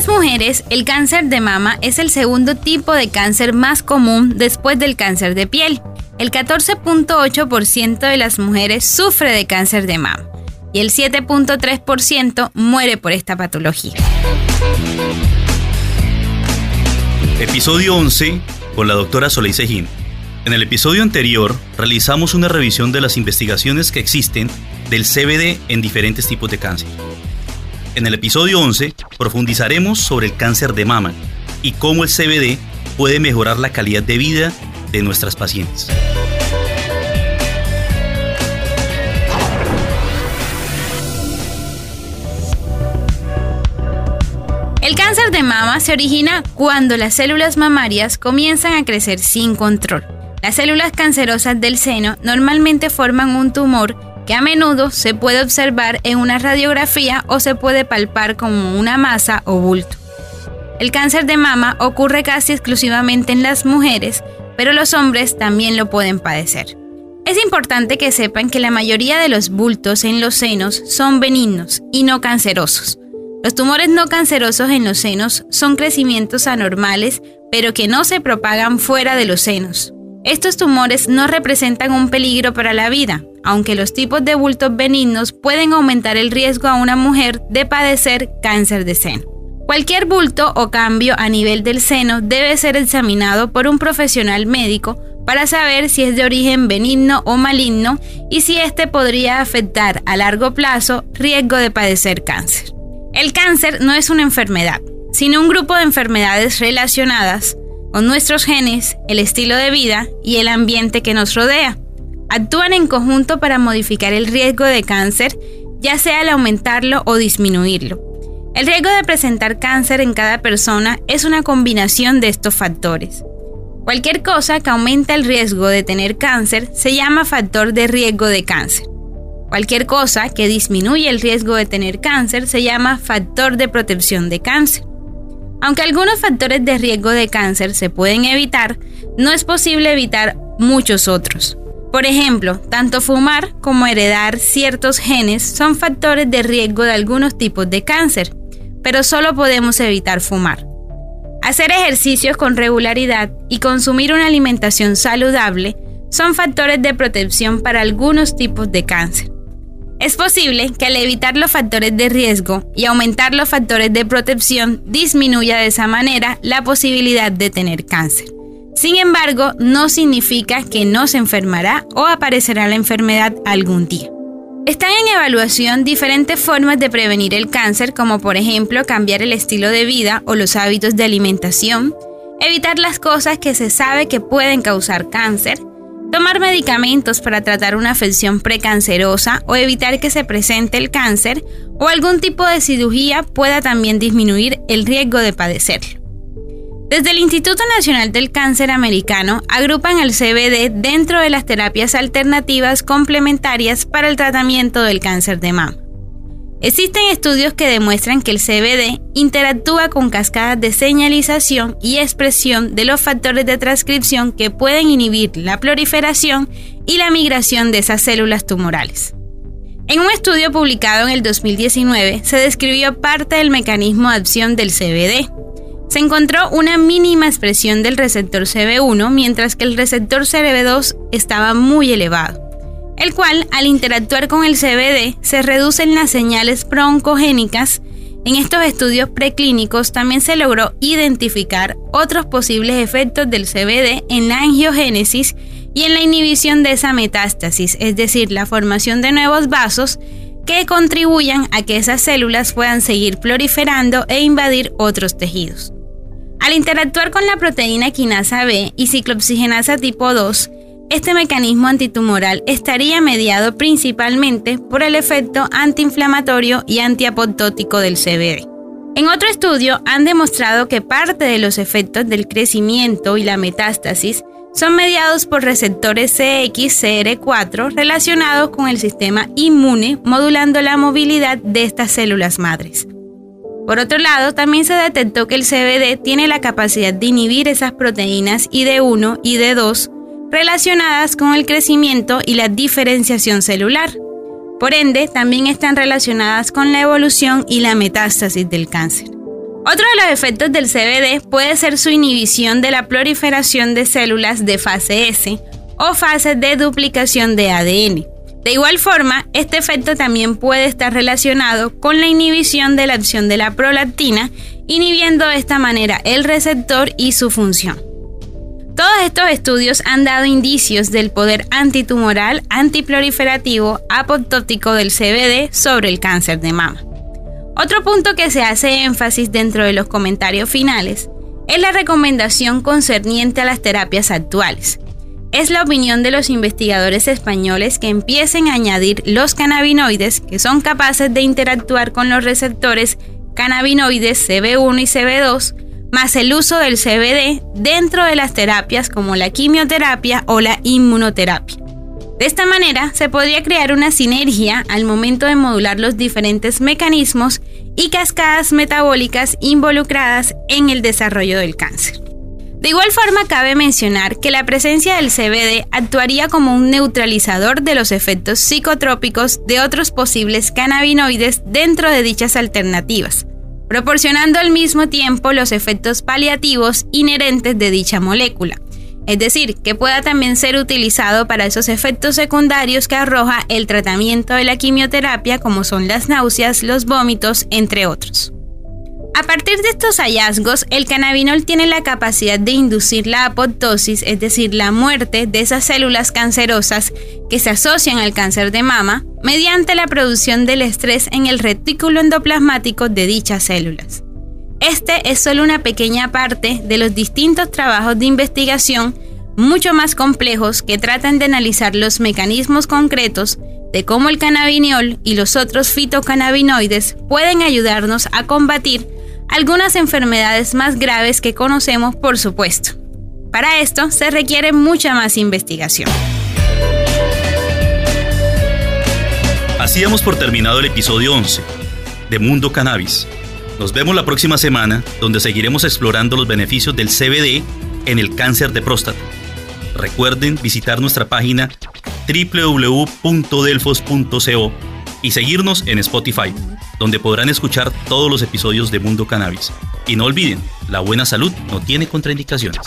las mujeres, el cáncer de mama es el segundo tipo de cáncer más común después del cáncer de piel. El 14.8% de las mujeres sufre de cáncer de mama y el 7.3% muere por esta patología. Episodio 11 con la doctora Soleil Sejín. En el episodio anterior realizamos una revisión de las investigaciones que existen del CBD en diferentes tipos de cáncer. En el episodio 11 profundizaremos sobre el cáncer de mama y cómo el CBD puede mejorar la calidad de vida de nuestras pacientes. El cáncer de mama se origina cuando las células mamarias comienzan a crecer sin control. Las células cancerosas del seno normalmente forman un tumor que a menudo se puede observar en una radiografía o se puede palpar como una masa o bulto. El cáncer de mama ocurre casi exclusivamente en las mujeres, pero los hombres también lo pueden padecer. Es importante que sepan que la mayoría de los bultos en los senos son benignos y no cancerosos. Los tumores no cancerosos en los senos son crecimientos anormales, pero que no se propagan fuera de los senos. Estos tumores no representan un peligro para la vida, aunque los tipos de bultos benignos pueden aumentar el riesgo a una mujer de padecer cáncer de seno. Cualquier bulto o cambio a nivel del seno debe ser examinado por un profesional médico para saber si es de origen benigno o maligno y si éste podría afectar a largo plazo riesgo de padecer cáncer. El cáncer no es una enfermedad, sino un grupo de enfermedades relacionadas con nuestros genes, el estilo de vida y el ambiente que nos rodea. Actúan en conjunto para modificar el riesgo de cáncer, ya sea al aumentarlo o disminuirlo. El riesgo de presentar cáncer en cada persona es una combinación de estos factores. Cualquier cosa que aumenta el riesgo de tener cáncer se llama factor de riesgo de cáncer. Cualquier cosa que disminuye el riesgo de tener cáncer se llama factor de protección de cáncer. Aunque algunos factores de riesgo de cáncer se pueden evitar, no es posible evitar muchos otros. Por ejemplo, tanto fumar como heredar ciertos genes son factores de riesgo de algunos tipos de cáncer, pero solo podemos evitar fumar. Hacer ejercicios con regularidad y consumir una alimentación saludable son factores de protección para algunos tipos de cáncer. Es posible que al evitar los factores de riesgo y aumentar los factores de protección disminuya de esa manera la posibilidad de tener cáncer. Sin embargo, no significa que no se enfermará o aparecerá la enfermedad algún día. Están en evaluación diferentes formas de prevenir el cáncer, como por ejemplo cambiar el estilo de vida o los hábitos de alimentación, evitar las cosas que se sabe que pueden causar cáncer, Tomar medicamentos para tratar una afección precancerosa o evitar que se presente el cáncer o algún tipo de cirugía pueda también disminuir el riesgo de padecerlo. Desde el Instituto Nacional del Cáncer Americano agrupan el CBD dentro de las terapias alternativas complementarias para el tratamiento del cáncer de mama. Existen estudios que demuestran que el CBD interactúa con cascadas de señalización y expresión de los factores de transcripción que pueden inhibir la proliferación y la migración de esas células tumorales. En un estudio publicado en el 2019 se describió parte del mecanismo de acción del CBD. Se encontró una mínima expresión del receptor CB1 mientras que el receptor CB2 estaba muy elevado el cual al interactuar con el CBD se reducen las señales broncogénicas. En estos estudios preclínicos también se logró identificar otros posibles efectos del CBD en la angiogénesis y en la inhibición de esa metástasis, es decir, la formación de nuevos vasos que contribuyan a que esas células puedan seguir proliferando e invadir otros tejidos. Al interactuar con la proteína quinasa B y ciclooxigenasa tipo 2, este mecanismo antitumoral estaría mediado principalmente por el efecto antiinflamatorio y antiapoptótico del CBD. En otro estudio han demostrado que parte de los efectos del crecimiento y la metástasis son mediados por receptores CXCR4 relacionados con el sistema inmune, modulando la movilidad de estas células madres. Por otro lado, también se detectó que el CBD tiene la capacidad de inhibir esas proteínas ID1 y ID2 relacionadas con el crecimiento y la diferenciación celular. Por ende, también están relacionadas con la evolución y la metástasis del cáncer. Otro de los efectos del CBD puede ser su inhibición de la proliferación de células de fase S o fase de duplicación de ADN. De igual forma, este efecto también puede estar relacionado con la inhibición de la acción de la prolactina, inhibiendo de esta manera el receptor y su función. Todos estos estudios han dado indicios del poder antitumoral, antiproliferativo, apoptótico del CBD sobre el cáncer de mama. Otro punto que se hace énfasis dentro de los comentarios finales es la recomendación concerniente a las terapias actuales. Es la opinión de los investigadores españoles que empiecen a añadir los cannabinoides que son capaces de interactuar con los receptores cannabinoides CB1 y CB2, más el uso del CBD dentro de las terapias como la quimioterapia o la inmunoterapia. De esta manera se podría crear una sinergia al momento de modular los diferentes mecanismos y cascadas metabólicas involucradas en el desarrollo del cáncer. De igual forma, cabe mencionar que la presencia del CBD actuaría como un neutralizador de los efectos psicotrópicos de otros posibles cannabinoides dentro de dichas alternativas, proporcionando al mismo tiempo los efectos paliativos inherentes de dicha molécula, es decir, que pueda también ser utilizado para esos efectos secundarios que arroja el tratamiento de la quimioterapia como son las náuseas, los vómitos, entre otros. A partir de estos hallazgos, el cannabinol tiene la capacidad de inducir la apoptosis, es decir, la muerte de esas células cancerosas que se asocian al cáncer de mama, mediante la producción del estrés en el retículo endoplasmático de dichas células. Este es solo una pequeña parte de los distintos trabajos de investigación mucho más complejos que tratan de analizar los mecanismos concretos de cómo el cannabinol y los otros fitocannabinoides pueden ayudarnos a combatir algunas enfermedades más graves que conocemos, por supuesto. Para esto se requiere mucha más investigación. Así damos por terminado el episodio 11 de Mundo Cannabis. Nos vemos la próxima semana donde seguiremos explorando los beneficios del CBD en el cáncer de próstata. Recuerden visitar nuestra página www.delfos.co y seguirnos en Spotify, donde podrán escuchar todos los episodios de Mundo Cannabis. Y no olviden, la buena salud no tiene contraindicaciones.